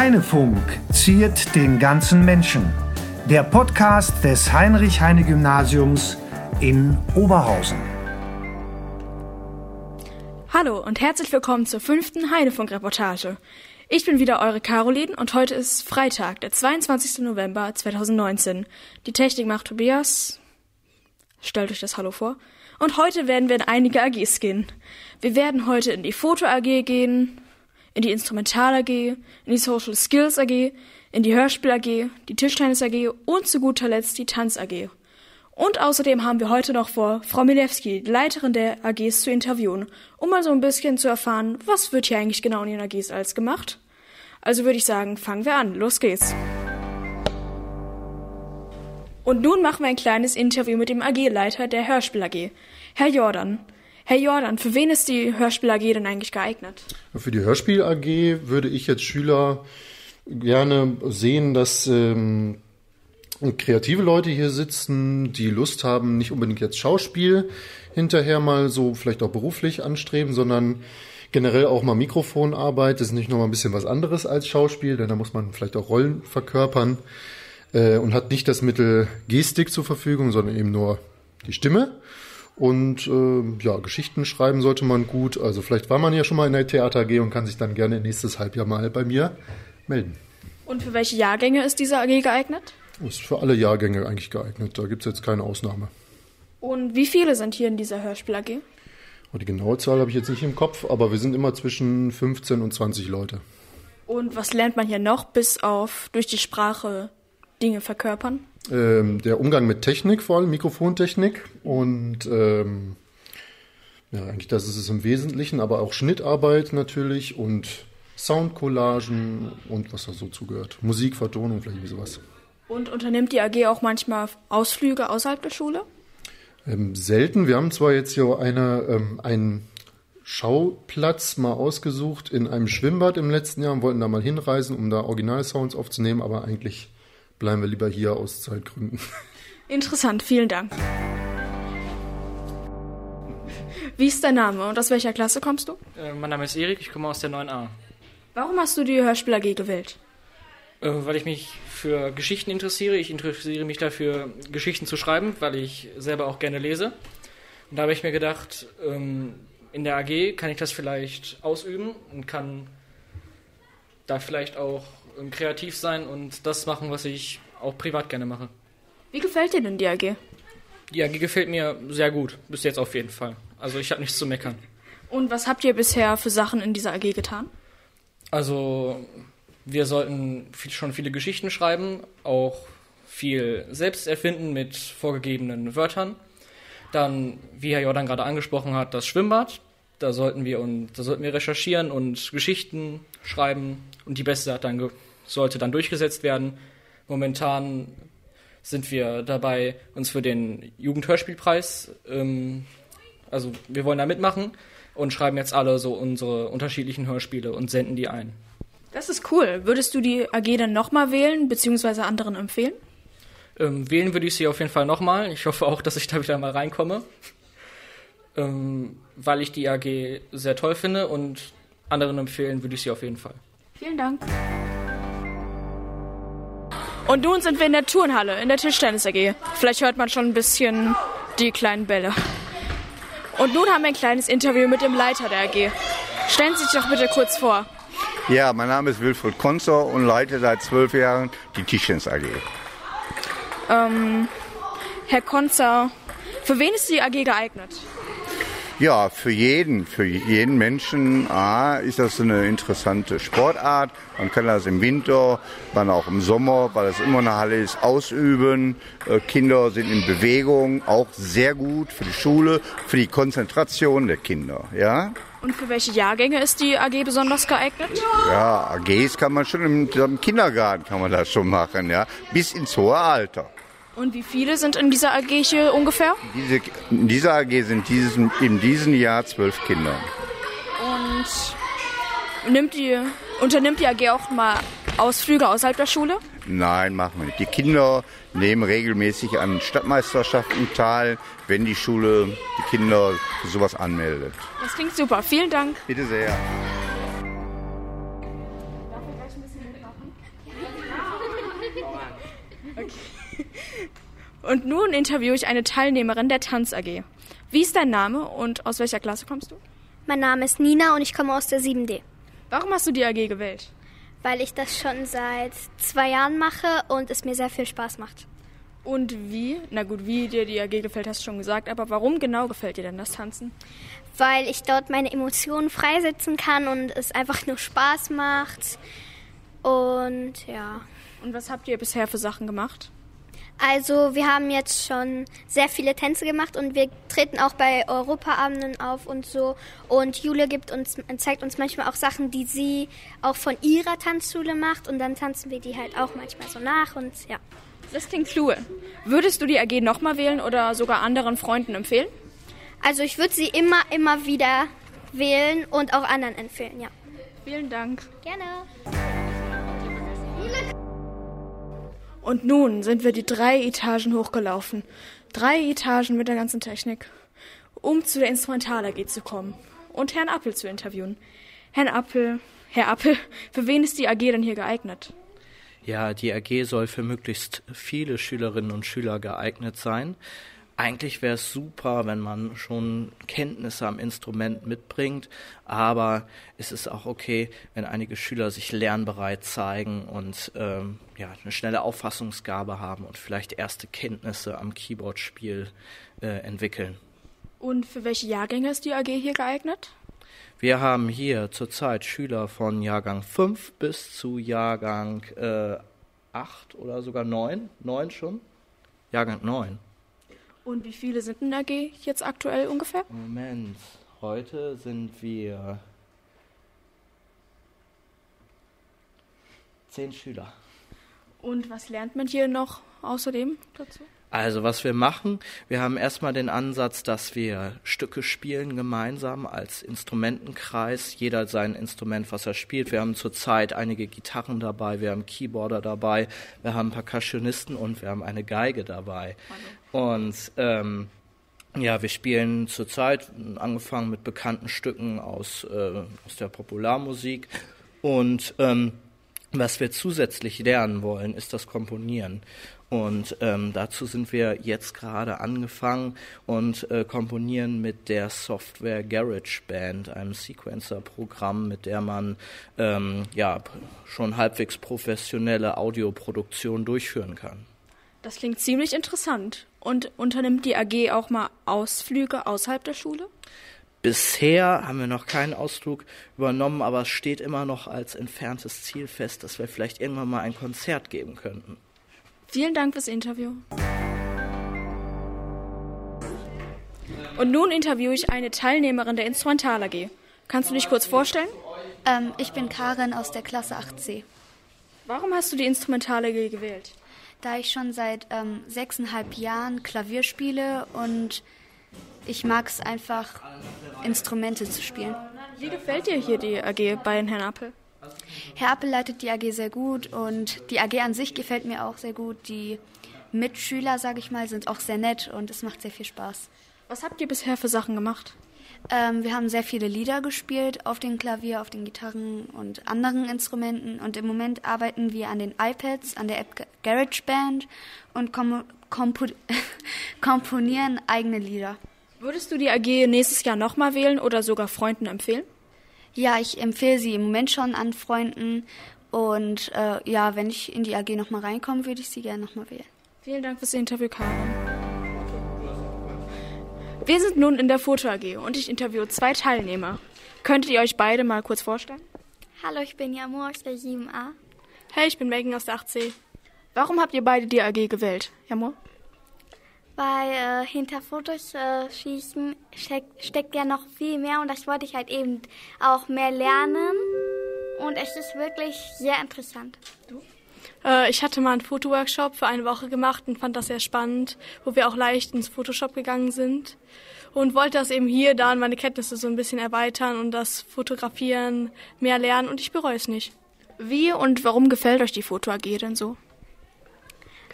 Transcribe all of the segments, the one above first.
Heinefunk ziert den ganzen Menschen. Der Podcast des Heinrich-Heine-Gymnasiums in Oberhausen. Hallo und herzlich willkommen zur fünften Heinefunk-Reportage. Ich bin wieder eure Caroline und heute ist Freitag, der 22. November 2019. Die Technik macht Tobias. Stellt euch das Hallo vor. Und heute werden wir in einige AGs gehen. Wir werden heute in die Foto AG gehen, in die Instrumental AG, in die Social Skills AG, in die Hörspiel AG, die Tischtennis AG und zu guter Letzt die Tanz AG. Und außerdem haben wir heute noch vor, Frau Milewski, die Leiterin der AGs, zu interviewen, um mal so ein bisschen zu erfahren, was wird hier eigentlich genau in den AGs alles gemacht. Also würde ich sagen, fangen wir an. Los geht's. Und nun machen wir ein kleines Interview mit dem AG-Leiter der Hörspiel AG, Herr Jordan. Herr Jordan, für wen ist die Hörspiel AG denn eigentlich geeignet? Für die Hörspiel AG würde ich jetzt Schüler gerne sehen, dass ähm, kreative Leute hier sitzen, die Lust haben, nicht unbedingt jetzt Schauspiel hinterher mal so vielleicht auch beruflich anstreben, sondern generell auch mal Mikrofonarbeit. Das ist nicht nur mal ein bisschen was anderes als Schauspiel, denn da muss man vielleicht auch Rollen verkörpern äh, und hat nicht das Mittel Gestik zur Verfügung, sondern eben nur die Stimme. Und äh, ja, Geschichten schreiben sollte man gut. Also vielleicht war man ja schon mal in der Theater AG und kann sich dann gerne nächstes Halbjahr mal bei mir melden. Und für welche Jahrgänge ist diese AG geeignet? Ist für alle Jahrgänge eigentlich geeignet. Da gibt es jetzt keine Ausnahme. Und wie viele sind hier in dieser Hörspiel AG? Oh, die genaue Zahl habe ich jetzt nicht im Kopf, aber wir sind immer zwischen 15 und 20 Leute. Und was lernt man hier noch, bis auf durch die Sprache Dinge verkörpern? Ähm, der Umgang mit Technik, vor allem Mikrofontechnik und ähm, ja, eigentlich das ist es im Wesentlichen, aber auch Schnittarbeit natürlich und Soundcollagen und was da so zugehört. Musik, Vertonung, vielleicht sowas. Und unternimmt die AG auch manchmal Ausflüge außerhalb der Schule? Ähm, selten. Wir haben zwar jetzt hier eine, ähm, einen Schauplatz mal ausgesucht in einem Schwimmbad im letzten Jahr und wollten da mal hinreisen, um da Originalsounds aufzunehmen, aber eigentlich bleiben wir lieber hier aus Zeitgründen. Interessant, vielen Dank. Wie ist dein Name und aus welcher Klasse kommst du? Äh, mein Name ist Erik, ich komme aus der 9a. Warum hast du die Hörspiel AG gewählt? Äh, weil ich mich für Geschichten interessiere. Ich interessiere mich dafür, Geschichten zu schreiben, weil ich selber auch gerne lese. Und da habe ich mir gedacht, ähm, in der AG kann ich das vielleicht ausüben und kann da vielleicht auch kreativ sein und das machen, was ich auch privat gerne mache. Wie gefällt dir denn die AG? Die AG gefällt mir sehr gut, bis jetzt auf jeden Fall. Also ich habe nichts zu meckern. Und was habt ihr bisher für Sachen in dieser AG getan? Also wir sollten viel, schon viele Geschichten schreiben, auch viel selbst erfinden mit vorgegebenen Wörtern. Dann, wie Herr Jordan gerade angesprochen hat, das Schwimmbad. Da sollten wir und da sollten wir recherchieren und Geschichten schreiben und die beste dann sollte dann durchgesetzt werden. Momentan sind wir dabei, uns für den Jugendhörspielpreis, ähm, also wir wollen da mitmachen und schreiben jetzt alle so unsere unterschiedlichen Hörspiele und senden die ein. Das ist cool. Würdest du die AG dann nochmal wählen, beziehungsweise anderen empfehlen? Ähm, wählen würde ich sie auf jeden Fall nochmal. Ich hoffe auch, dass ich da wieder mal reinkomme. Ähm, weil ich die AG sehr toll finde und anderen empfehlen würde ich sie auf jeden Fall. Vielen Dank. Und nun sind wir in der Turnhalle, in der Tischtennis AG. Vielleicht hört man schon ein bisschen die kleinen Bälle. Und nun haben wir ein kleines Interview mit dem Leiter der AG. Stellen Sie sich doch bitte kurz vor. Ja, mein Name ist Wilfried Konzer und leite seit zwölf Jahren die Tischtennis AG. Ähm, Herr Konzer, für wen ist die AG geeignet? Ja, für jeden, für jeden Menschen A, ist das eine interessante Sportart. Man kann das im Winter, dann auch im Sommer, weil es immer eine Halle ist, ausüben. Äh, Kinder sind in Bewegung, auch sehr gut für die Schule, für die Konzentration der Kinder. Ja. Und für welche Jahrgänge ist die AG besonders geeignet? Ja, AGs kann man schon im, im Kindergarten kann man das schon machen, ja, bis ins hohe Alter. Und wie viele sind in dieser AG hier ungefähr? Diese, in dieser AG sind dieses, in diesem Jahr zwölf Kinder. Und nimmt die, unternimmt die AG auch mal Ausflüge außerhalb der Schule? Nein, machen wir nicht. Die Kinder nehmen regelmäßig an Stadtmeisterschaften teil, wenn die Schule die Kinder für sowas anmeldet. Das klingt super. Vielen Dank. Bitte sehr. Und nun interviewe ich eine Teilnehmerin der Tanz AG. Wie ist dein Name und aus welcher Klasse kommst du? Mein Name ist Nina und ich komme aus der 7D. Warum hast du die AG gewählt? Weil ich das schon seit zwei Jahren mache und es mir sehr viel Spaß macht. Und wie? Na gut, wie dir die AG gefällt, hast du schon gesagt, aber warum genau gefällt dir denn das Tanzen? Weil ich dort meine Emotionen freisetzen kann und es einfach nur Spaß macht. Und ja. Und was habt ihr bisher für Sachen gemacht? Also wir haben jetzt schon sehr viele Tänze gemacht und wir treten auch bei Europaabenden auf und so. Und Julia gibt uns, zeigt uns manchmal auch Sachen, die sie auch von ihrer Tanzschule macht und dann tanzen wir die halt auch manchmal so nach und ja. Das klingt cool. Würdest du die AG nochmal wählen oder sogar anderen Freunden empfehlen? Also ich würde sie immer, immer wieder wählen und auch anderen empfehlen, ja. Vielen Dank. Gerne. Und nun sind wir die drei Etagen hochgelaufen. Drei Etagen mit der ganzen Technik, um zu der Instrumental AG zu kommen und Herrn Appel zu interviewen. Herrn Appel, Herr Appel, für wen ist die AG denn hier geeignet? Ja, die AG soll für möglichst viele Schülerinnen und Schüler geeignet sein. Eigentlich wäre es super, wenn man schon Kenntnisse am Instrument mitbringt, aber es ist auch okay, wenn einige Schüler sich lernbereit zeigen und ähm, ja, eine schnelle Auffassungsgabe haben und vielleicht erste Kenntnisse am Keyboardspiel äh, entwickeln. Und für welche Jahrgänge ist die AG hier geeignet? Wir haben hier zurzeit Schüler von Jahrgang 5 bis zu Jahrgang äh, 8 oder sogar 9. 9 schon? Jahrgang 9. Und wie viele sind in der AG jetzt aktuell ungefähr? Moment, heute sind wir zehn Schüler. Und was lernt man hier noch außerdem dazu? Also was wir machen, wir haben erstmal den Ansatz, dass wir Stücke spielen gemeinsam als Instrumentenkreis, jeder sein Instrument, was er spielt. Wir haben zurzeit einige Gitarren dabei, wir haben Keyboarder dabei, wir haben Percussionisten und wir haben eine Geige dabei. Und ähm, ja, wir spielen zurzeit, angefangen mit bekannten Stücken aus, äh, aus der Popularmusik und ähm, was wir zusätzlich lernen wollen, ist das Komponieren. Und ähm, dazu sind wir jetzt gerade angefangen und äh, komponieren mit der Software GarageBand, einem Sequencer-Programm, mit der man ähm, ja schon halbwegs professionelle Audioproduktion durchführen kann. Das klingt ziemlich interessant. Und unternimmt die AG auch mal Ausflüge außerhalb der Schule? Bisher haben wir noch keinen Ausflug übernommen, aber es steht immer noch als entferntes Ziel fest, dass wir vielleicht irgendwann mal ein Konzert geben könnten. Vielen Dank fürs Interview. Und nun interviewe ich eine Teilnehmerin der Instrumental AG. Kannst du dich kurz vorstellen? Ähm, ich bin Karin aus der Klasse 8c. Warum hast du die Instrumental AG gewählt? Da ich schon seit ähm, sechseinhalb Jahren Klavier spiele und ich mag es einfach, Instrumente zu spielen. Wie gefällt dir hier die AG bei Herrn Appel? Herr Appel leitet die AG sehr gut und die AG an sich gefällt mir auch sehr gut. Die Mitschüler, sage ich mal, sind auch sehr nett und es macht sehr viel Spaß. Was habt ihr bisher für Sachen gemacht? Ähm, wir haben sehr viele Lieder gespielt auf dem Klavier, auf den Gitarren und anderen Instrumenten. Und im Moment arbeiten wir an den iPads, an der App GarageBand und kom kompo komponieren eigene Lieder. Würdest du die AG nächstes Jahr nochmal wählen oder sogar Freunden empfehlen? Ja, ich empfehle sie im Moment schon an Freunden. Und äh, ja, wenn ich in die AG nochmal reinkomme, würde ich sie gerne nochmal wählen. Vielen Dank fürs Interview, Karin. Wir sind nun in der Foto AG und ich interviewe zwei Teilnehmer. Könntet ihr euch beide mal kurz vorstellen? Hallo, ich bin Jamur aus der 7a. Hey, ich bin Megan aus der 8c. Warum habt ihr beide die AG gewählt, Jamur? Weil äh, hinter Fotos äh, schießen steck, steckt ja noch viel mehr und das wollte ich halt eben auch mehr lernen. Und es ist wirklich sehr interessant. Äh, ich hatte mal einen Fotoworkshop für eine Woche gemacht und fand das sehr spannend, wo wir auch leicht ins Photoshop gegangen sind und wollte das eben hier, da meine Kenntnisse so ein bisschen erweitern und das Fotografieren mehr lernen und ich bereue es nicht. Wie und warum gefällt euch die Foto AG denn so?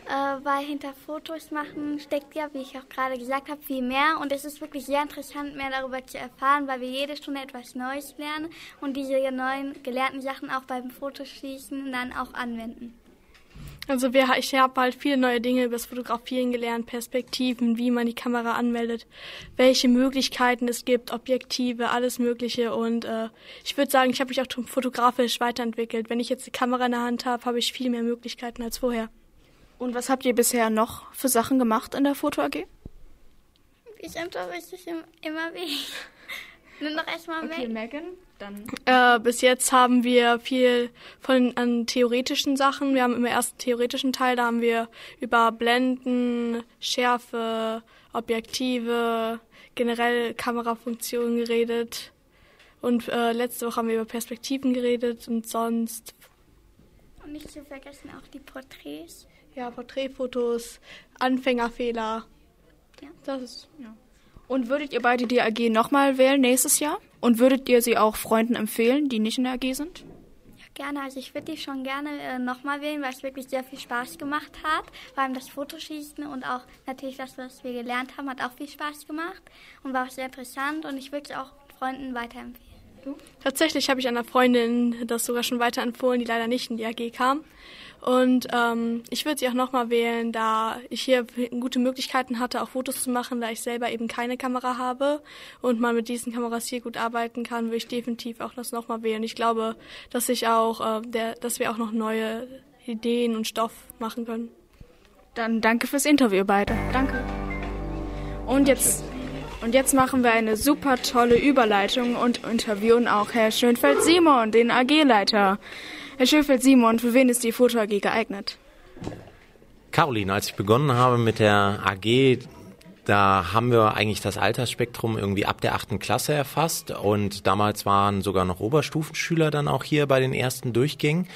Äh, weil hinter Fotos machen steckt ja, wie ich auch gerade gesagt habe, viel mehr. Und es ist wirklich sehr interessant, mehr darüber zu erfahren, weil wir jede Stunde etwas Neues lernen und diese neuen gelernten Sachen auch beim Fotoschießen dann auch anwenden. Also wir, ich habe halt viele neue Dinge über das Fotografieren gelernt, Perspektiven, wie man die Kamera anmeldet, welche Möglichkeiten es gibt, Objektive, alles Mögliche. Und äh, ich würde sagen, ich habe mich auch fotografisch weiterentwickelt. Wenn ich jetzt die Kamera in der Hand habe, habe ich viel mehr Möglichkeiten als vorher. Und was habt ihr bisher noch für Sachen gemacht in der Foto AG? Ich unterrichte immer weh. Nur noch erstmal okay, Megan, dann. Äh, bis jetzt haben wir viel von an theoretischen Sachen. Wir haben im ersten theoretischen Teil, da haben wir über Blenden, Schärfe, Objektive, generell Kamerafunktionen geredet. Und äh, letzte Woche haben wir über Perspektiven geredet und sonst. Und nicht zu vergessen auch die Porträts. Ja, Porträtfotos, Anfängerfehler. Ja. Das ist, ja. Und würdet ihr beide die AG nochmal wählen nächstes Jahr? Und würdet ihr sie auch Freunden empfehlen, die nicht in der AG sind? Ja, gerne. Also ich würde die schon gerne äh, nochmal wählen, weil es wirklich sehr viel Spaß gemacht hat. Vor allem das Fotoschießen und auch natürlich das, was wir gelernt haben, hat auch viel Spaß gemacht und war auch sehr interessant. Und ich würde es auch Freunden weiterempfehlen. Tatsächlich habe ich einer Freundin das sogar schon weiterempfohlen, die leider nicht in die AG kam. Und ähm, ich würde sie auch nochmal wählen, da ich hier gute Möglichkeiten hatte, auch Fotos zu machen, da ich selber eben keine Kamera habe und man mit diesen Kameras hier gut arbeiten kann, würde ich definitiv auch das nochmal wählen. Ich glaube, dass ich auch, äh, der, dass wir auch noch neue Ideen und Stoff machen können. Dann danke fürs Interview beide. Danke. Und jetzt und jetzt machen wir eine super tolle Überleitung und interviewen auch Herr Schönfeld-Simon, den AG-Leiter. Herr Schöfeld-Simon, für wen ist die Foto AG geeignet? Caroline, als ich begonnen habe mit der AG, da haben wir eigentlich das Altersspektrum irgendwie ab der achten Klasse erfasst und damals waren sogar noch Oberstufenschüler dann auch hier bei den ersten Durchgängen.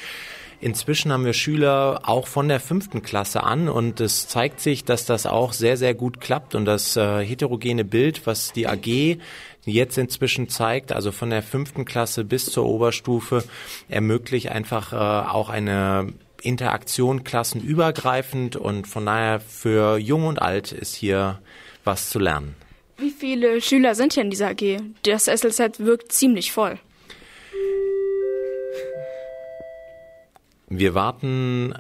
Inzwischen haben wir Schüler auch von der fünften Klasse an und es zeigt sich, dass das auch sehr, sehr gut klappt und das äh, heterogene Bild, was die AG jetzt inzwischen zeigt, also von der fünften Klasse bis zur Oberstufe, ermöglicht einfach äh, auch eine Interaktion klassenübergreifend und von daher für Jung und Alt ist hier was zu lernen. Wie viele Schüler sind hier in dieser AG? Das SLZ wirkt ziemlich voll. Wir warten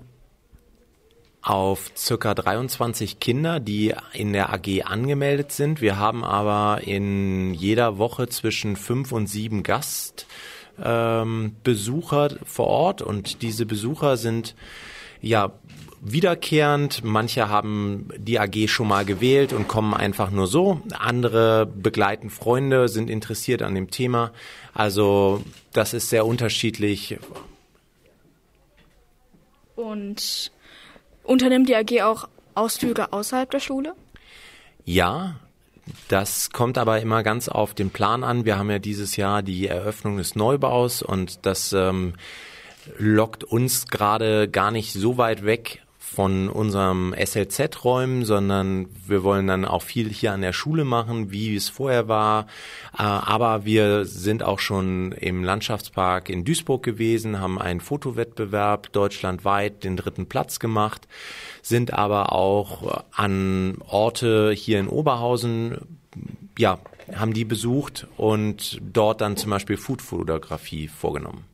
auf circa 23 Kinder, die in der AG angemeldet sind. Wir haben aber in jeder Woche zwischen fünf und sieben Gastbesucher ähm, vor Ort und diese Besucher sind ja wiederkehrend. Manche haben die AG schon mal gewählt und kommen einfach nur so. Andere begleiten Freunde, sind interessiert an dem Thema. Also das ist sehr unterschiedlich. Und Unternimmt die AG auch Ausflüge außerhalb der Schule? Ja, das kommt aber immer ganz auf den Plan an. Wir haben ja dieses Jahr die Eröffnung des Neubaus und das ähm, lockt uns gerade gar nicht so weit weg von unserem SLZ-Räumen, sondern wir wollen dann auch viel hier an der Schule machen, wie es vorher war. Äh, aber wir sind auch schon im Landschaftspark in Duisburg gewesen, haben einen Fotowettbewerb deutschlandweit den dritten Platz gemacht, sind aber auch an Orte hier in Oberhausen, ja, haben die besucht und dort dann zum Beispiel Foodfotografie vorgenommen.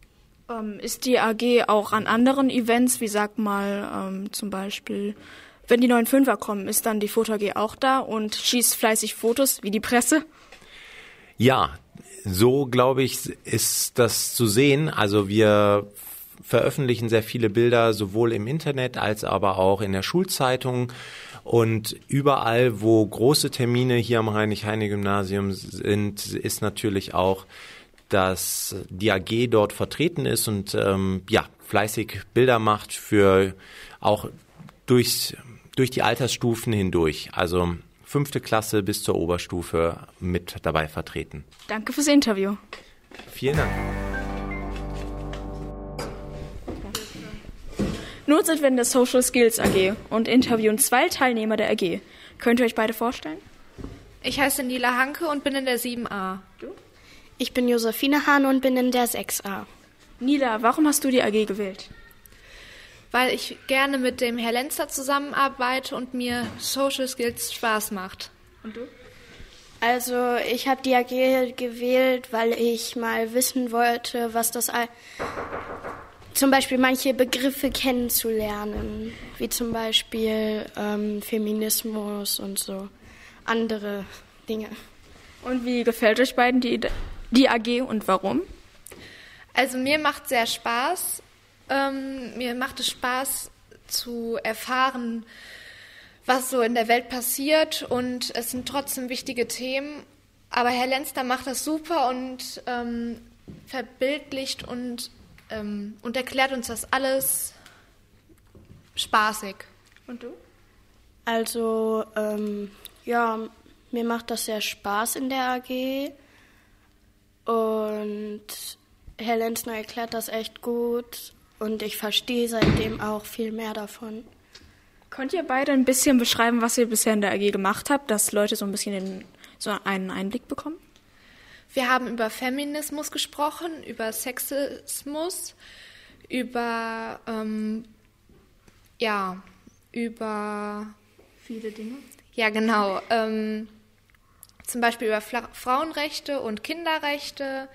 Ähm, ist die AG auch an anderen Events, wie sag mal ähm, zum Beispiel, wenn die neuen Fünfer kommen, ist dann die Foto AG auch da und schießt fleißig Fotos wie die Presse? Ja, so glaube ich, ist das zu sehen. Also wir veröffentlichen sehr viele Bilder sowohl im Internet als aber auch in der Schulzeitung. Und überall, wo große Termine hier am Heinrich-Heine-Gymnasium sind, ist natürlich auch dass die AG dort vertreten ist und ähm, ja, fleißig Bilder macht für auch durch, durch die Altersstufen hindurch. Also fünfte Klasse bis zur Oberstufe mit dabei vertreten. Danke fürs Interview. Vielen Dank. Nun sind wir in der Social Skills AG und interviewen zwei Teilnehmer der AG. Könnt ihr euch beide vorstellen? Ich heiße Nila Hanke und bin in der 7a. Du? Ich bin Josephine Hahn und bin in der 6a. Nila, warum hast du die AG gewählt? Weil ich gerne mit dem Herr Lenzer zusammenarbeite und mir Social Skills Spaß macht. Und du? Also ich habe die AG gewählt, weil ich mal wissen wollte, was das zum Beispiel manche Begriffe kennenzulernen, wie zum Beispiel ähm, Feminismus und so andere Dinge. Und wie gefällt euch beiden die, die AG und warum? Also mir macht sehr Spaß. Ähm, mir macht es Spaß zu erfahren, was so in der Welt passiert und es sind trotzdem wichtige Themen. Aber Herr Lenster macht das super und ähm, verbildlicht und, ähm, und erklärt uns das alles spaßig. Und du? Also, ähm, ja, mir macht das sehr Spaß in der AG und Herr Lenzner erklärt das echt gut und ich verstehe seitdem auch viel mehr davon. Könnt ihr beide ein bisschen beschreiben, was ihr bisher in der AG gemacht habt, dass Leute so ein bisschen in, so einen Einblick bekommen? Wir haben über Feminismus gesprochen, über Sexismus, über ähm, ja, über viele Dinge. Ja, genau. Ähm, zum Beispiel über Fla Frauenrechte und Kinderrechte.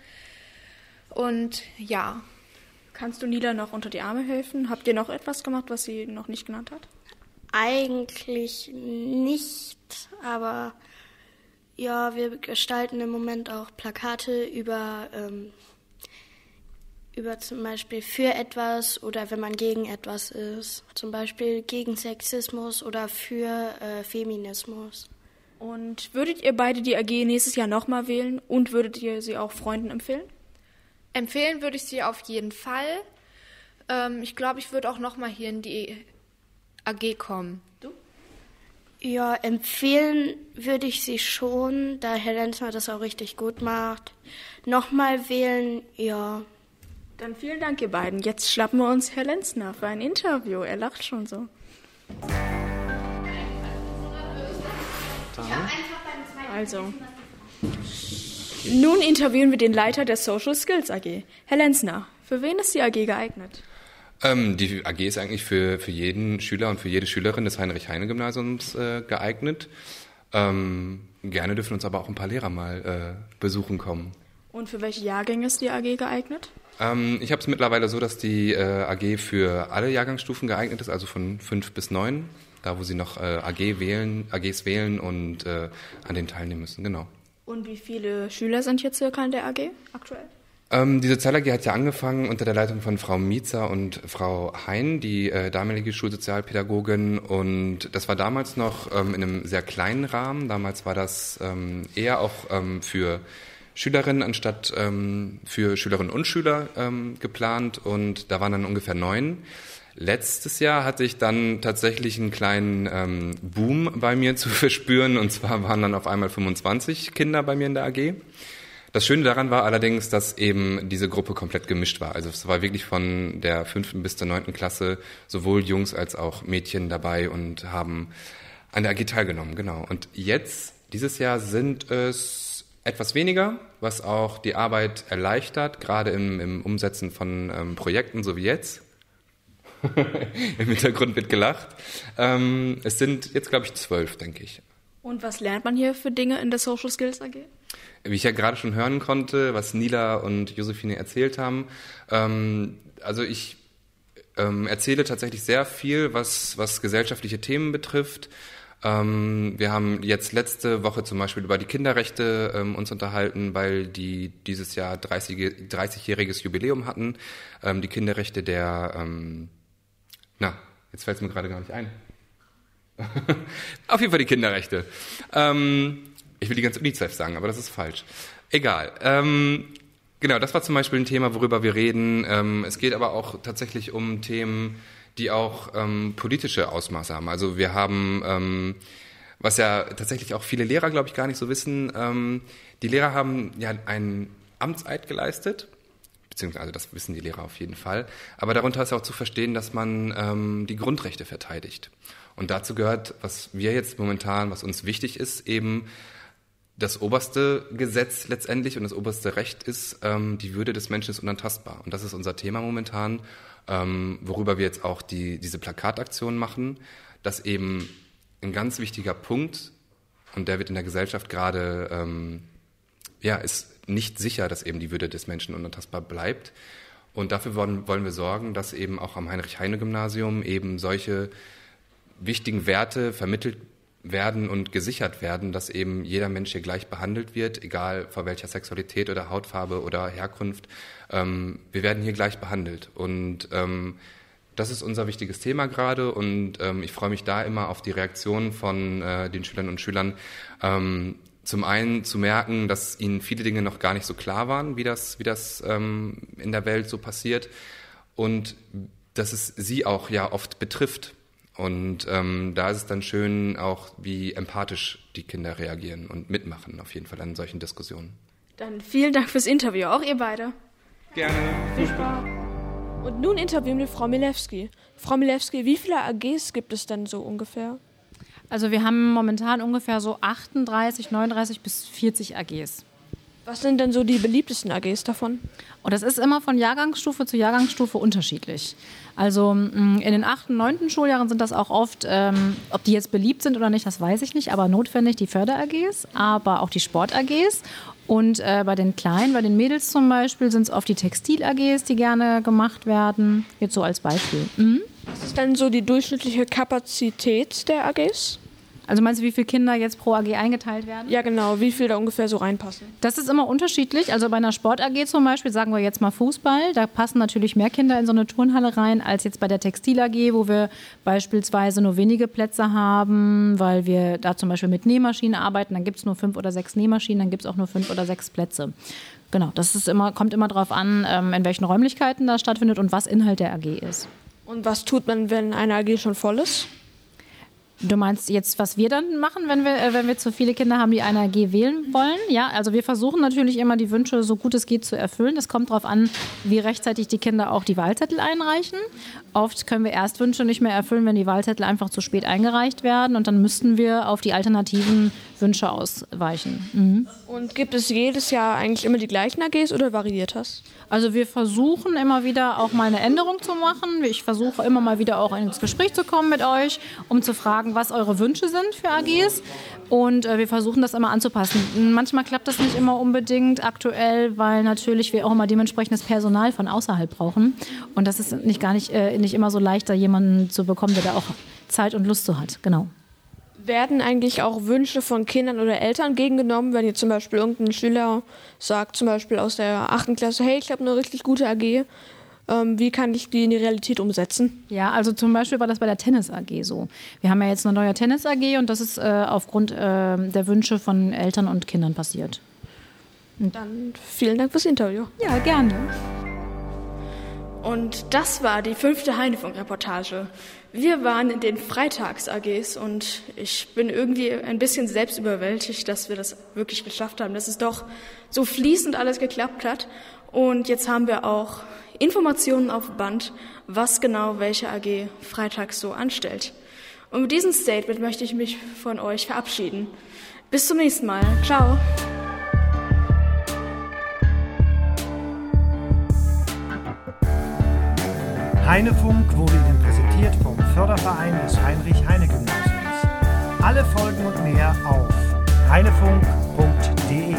Und ja. Kannst du Nila noch unter die Arme helfen? Habt ihr noch etwas gemacht, was sie noch nicht genannt hat? Eigentlich nicht, aber ja, wir gestalten im Moment auch Plakate über, ähm, über zum Beispiel für etwas oder wenn man gegen etwas ist. Zum Beispiel gegen Sexismus oder für äh, Feminismus. Und würdet ihr beide die AG nächstes Jahr nochmal wählen und würdet ihr sie auch Freunden empfehlen? Empfehlen würde ich sie auf jeden Fall. Ähm, ich glaube, ich würde auch nochmal hier in die AG kommen. Du? Ja, empfehlen würde ich sie schon, da Herr Lenzner das auch richtig gut macht. Nochmal wählen, ja. Dann vielen Dank, ihr beiden. Jetzt schlappen wir uns Herr Lenzner für ein Interview. Er lacht schon so. Also, nun interviewen wir den Leiter der Social Skills AG, Herr Lenzner. Für wen ist die AG geeignet? Ähm, die AG ist eigentlich für, für jeden Schüler und für jede Schülerin des Heinrich-Heine-Gymnasiums äh, geeignet. Ähm, gerne dürfen uns aber auch ein paar Lehrer mal äh, besuchen kommen. Und für welche Jahrgänge ist die AG geeignet? Ähm, ich habe es mittlerweile so, dass die äh, AG für alle Jahrgangsstufen geeignet ist, also von fünf bis neun, da wo sie noch äh, AG wählen, AGs wählen und äh, an denen teilnehmen müssen, genau. Und wie viele Schüler sind hier circa in der AG aktuell? Ähm, diese Zoll AG hat ja angefangen unter der Leitung von Frau Mietzer und Frau Hein, die äh, damalige Schulsozialpädagogin. Und das war damals noch ähm, in einem sehr kleinen Rahmen. Damals war das ähm, eher auch ähm, für Schülerinnen anstatt ähm, für Schülerinnen und Schüler ähm, geplant. Und da waren dann ungefähr neun. Letztes Jahr hatte ich dann tatsächlich einen kleinen ähm, Boom bei mir zu verspüren. Und zwar waren dann auf einmal 25 Kinder bei mir in der AG. Das Schöne daran war allerdings, dass eben diese Gruppe komplett gemischt war. Also es war wirklich von der fünften bis zur neunten Klasse sowohl Jungs als auch Mädchen dabei und haben an der AG teilgenommen, genau. Und jetzt, dieses Jahr sind es etwas weniger, was auch die Arbeit erleichtert, gerade im, im Umsetzen von ähm, Projekten, so wie jetzt. Im Hintergrund wird gelacht. Ähm, es sind jetzt, glaube ich, zwölf, denke ich. Und was lernt man hier für Dinge in der Social Skills AG? Wie ich ja gerade schon hören konnte, was Nila und Josephine erzählt haben, ähm, also ich ähm, erzähle tatsächlich sehr viel, was, was gesellschaftliche Themen betrifft. Ähm, wir haben jetzt letzte Woche zum Beispiel über die Kinderrechte ähm, uns unterhalten, weil die dieses Jahr 30, 30-jähriges Jubiläum hatten. Ähm, die Kinderrechte der, ähm, na, jetzt fällt es mir gerade gar nicht ein. Auf jeden Fall die Kinderrechte. Ähm, ich will die ganze UNICEF sagen, aber das ist falsch. Egal. Ähm, genau, das war zum Beispiel ein Thema, worüber wir reden. Ähm, es geht aber auch tatsächlich um Themen, die auch ähm, politische Ausmaße haben. Also wir haben, ähm, was ja tatsächlich auch viele Lehrer, glaube ich, gar nicht so wissen, ähm, die Lehrer haben ja einen Amtseid geleistet beziehungsweise also das wissen die Lehrer auf jeden Fall. Aber darunter ist auch zu verstehen, dass man ähm, die Grundrechte verteidigt. Und dazu gehört, was wir jetzt momentan, was uns wichtig ist, eben das oberste Gesetz letztendlich und das oberste Recht ist, ähm, die Würde des Menschen ist unantastbar. Und das ist unser Thema momentan, ähm, worüber wir jetzt auch die, diese Plakataktion machen, dass eben ein ganz wichtiger Punkt, und der wird in der Gesellschaft gerade, ähm, ja, ist nicht sicher, dass eben die Würde des Menschen unantastbar bleibt. Und dafür wollen, wir sorgen, dass eben auch am Heinrich-Heine-Gymnasium eben solche wichtigen Werte vermittelt werden und gesichert werden, dass eben jeder Mensch hier gleich behandelt wird, egal vor welcher Sexualität oder Hautfarbe oder Herkunft. Ähm, wir werden hier gleich behandelt. Und ähm, das ist unser wichtiges Thema gerade und ähm, ich freue mich da immer auf die Reaktionen von äh, den Schülern und Schülern. Ähm, zum einen zu merken, dass ihnen viele Dinge noch gar nicht so klar waren, wie das, wie das ähm, in der Welt so passiert und dass es sie auch ja oft betrifft. Und ähm, da ist es dann schön, auch wie empathisch die Kinder reagieren und mitmachen, auf jeden Fall an solchen Diskussionen. Dann vielen Dank fürs Interview, auch ihr beide. Gerne. Viel Spaß. Und nun interviewen wir Frau Milewski. Frau Milewski, wie viele AGs gibt es denn so ungefähr? Also wir haben momentan ungefähr so 38, 39 bis 40 AGs. Was sind denn so die beliebtesten AGs davon? Und das ist immer von Jahrgangsstufe zu Jahrgangsstufe unterschiedlich. Also mm, in den 8. und 9. Schuljahren sind das auch oft, ähm, ob die jetzt beliebt sind oder nicht, das weiß ich nicht, aber notwendig die Förder-AGs, aber auch die Sport-AGs. Und äh, bei den Kleinen, bei den Mädels zum Beispiel, sind es oft die Textil-AGs, die gerne gemacht werden. Jetzt so als Beispiel. Mhm. Was ist denn so die durchschnittliche Kapazität der AGs? Also meinst du, wie viele Kinder jetzt pro AG eingeteilt werden? Ja, genau. Wie viel da ungefähr so reinpassen? Das ist immer unterschiedlich. Also bei einer Sport-AG zum Beispiel, sagen wir jetzt mal Fußball, da passen natürlich mehr Kinder in so eine Turnhalle rein, als jetzt bei der Textil-AG, wo wir beispielsweise nur wenige Plätze haben, weil wir da zum Beispiel mit Nähmaschinen arbeiten. Dann gibt es nur fünf oder sechs Nähmaschinen, dann gibt es auch nur fünf oder sechs Plätze. Genau, das ist immer, kommt immer darauf an, ähm, in welchen Räumlichkeiten das stattfindet und was Inhalt der AG ist. Und was tut man, wenn eine AG schon voll ist? Du meinst jetzt, was wir dann machen, wenn wir, äh, wenn wir zu viele Kinder haben, die eine AG wählen wollen? Ja, also wir versuchen natürlich immer die Wünsche so gut es geht zu erfüllen. Es kommt darauf an, wie rechtzeitig die Kinder auch die Wahlzettel einreichen. Oft können wir Erstwünsche nicht mehr erfüllen, wenn die Wahlzettel einfach zu spät eingereicht werden und dann müssten wir auf die alternativen Wünsche ausweichen. Mhm. Und gibt es jedes Jahr eigentlich immer die gleichen AGs oder variiert das? Also wir versuchen immer wieder auch mal eine Änderung zu machen. Ich versuche immer mal wieder auch ins Gespräch zu kommen mit euch, um zu fragen, was eure Wünsche sind für AGs. Und äh, wir versuchen das immer anzupassen. Manchmal klappt das nicht immer unbedingt aktuell, weil natürlich wir auch immer dementsprechendes Personal von außerhalb brauchen. Und das ist nicht gar nicht, äh, nicht immer so leicht, da jemanden zu bekommen, der da auch Zeit und Lust zu hat. Genau. Werden eigentlich auch Wünsche von Kindern oder Eltern gegengenommen, wenn ihr zum Beispiel irgendein Schüler sagt, zum Beispiel aus der achten Klasse, hey, ich habe eine richtig gute AG, ähm, wie kann ich die in die Realität umsetzen? Ja, also zum Beispiel war das bei der Tennis AG so. Wir haben ja jetzt eine neue Tennis AG und das ist äh, aufgrund äh, der Wünsche von Eltern und Kindern passiert. Und Dann vielen Dank fürs Interview. Ja, gerne. Und das war die fünfte Heinefunk-Reportage. Wir waren in den Freitags-AGs und ich bin irgendwie ein bisschen selbst überwältigt, dass wir das wirklich geschafft haben, dass es doch so fließend alles geklappt hat. Und jetzt haben wir auch Informationen auf Band, was genau welche AG freitags so anstellt. Und mit diesem Statement möchte ich mich von euch verabschieden. Bis zum nächsten Mal. Ciao. Heinefunk wurde Förderverein des Heinrich-Heine-Gymnasiums. Alle Folgen und mehr auf heinefunk.de.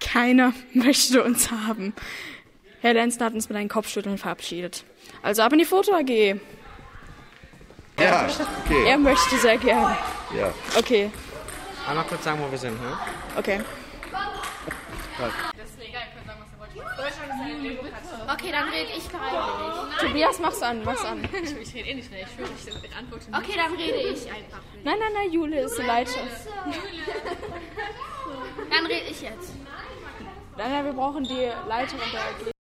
Keiner möchte uns haben. Herr Lenzner hat uns mit einem Kopfschütteln verabschiedet. Also ab in die Foto AG. Ja, okay. Er möchte sehr gerne. Ja. Okay, Einmal kurz sagen, wo wir sind, ne? okay. Okay, dann rede ich freiwillig. Tobias, mach's an, mach's an. Ich rede eh nicht mehr, ich fühle mich mit Antworten. Okay, dann rede ich einfach. Nein, nein, nein, Jule ist die Leiter. Dann rede ich jetzt. Nein, nein, wir brauchen die Leiterin der AG.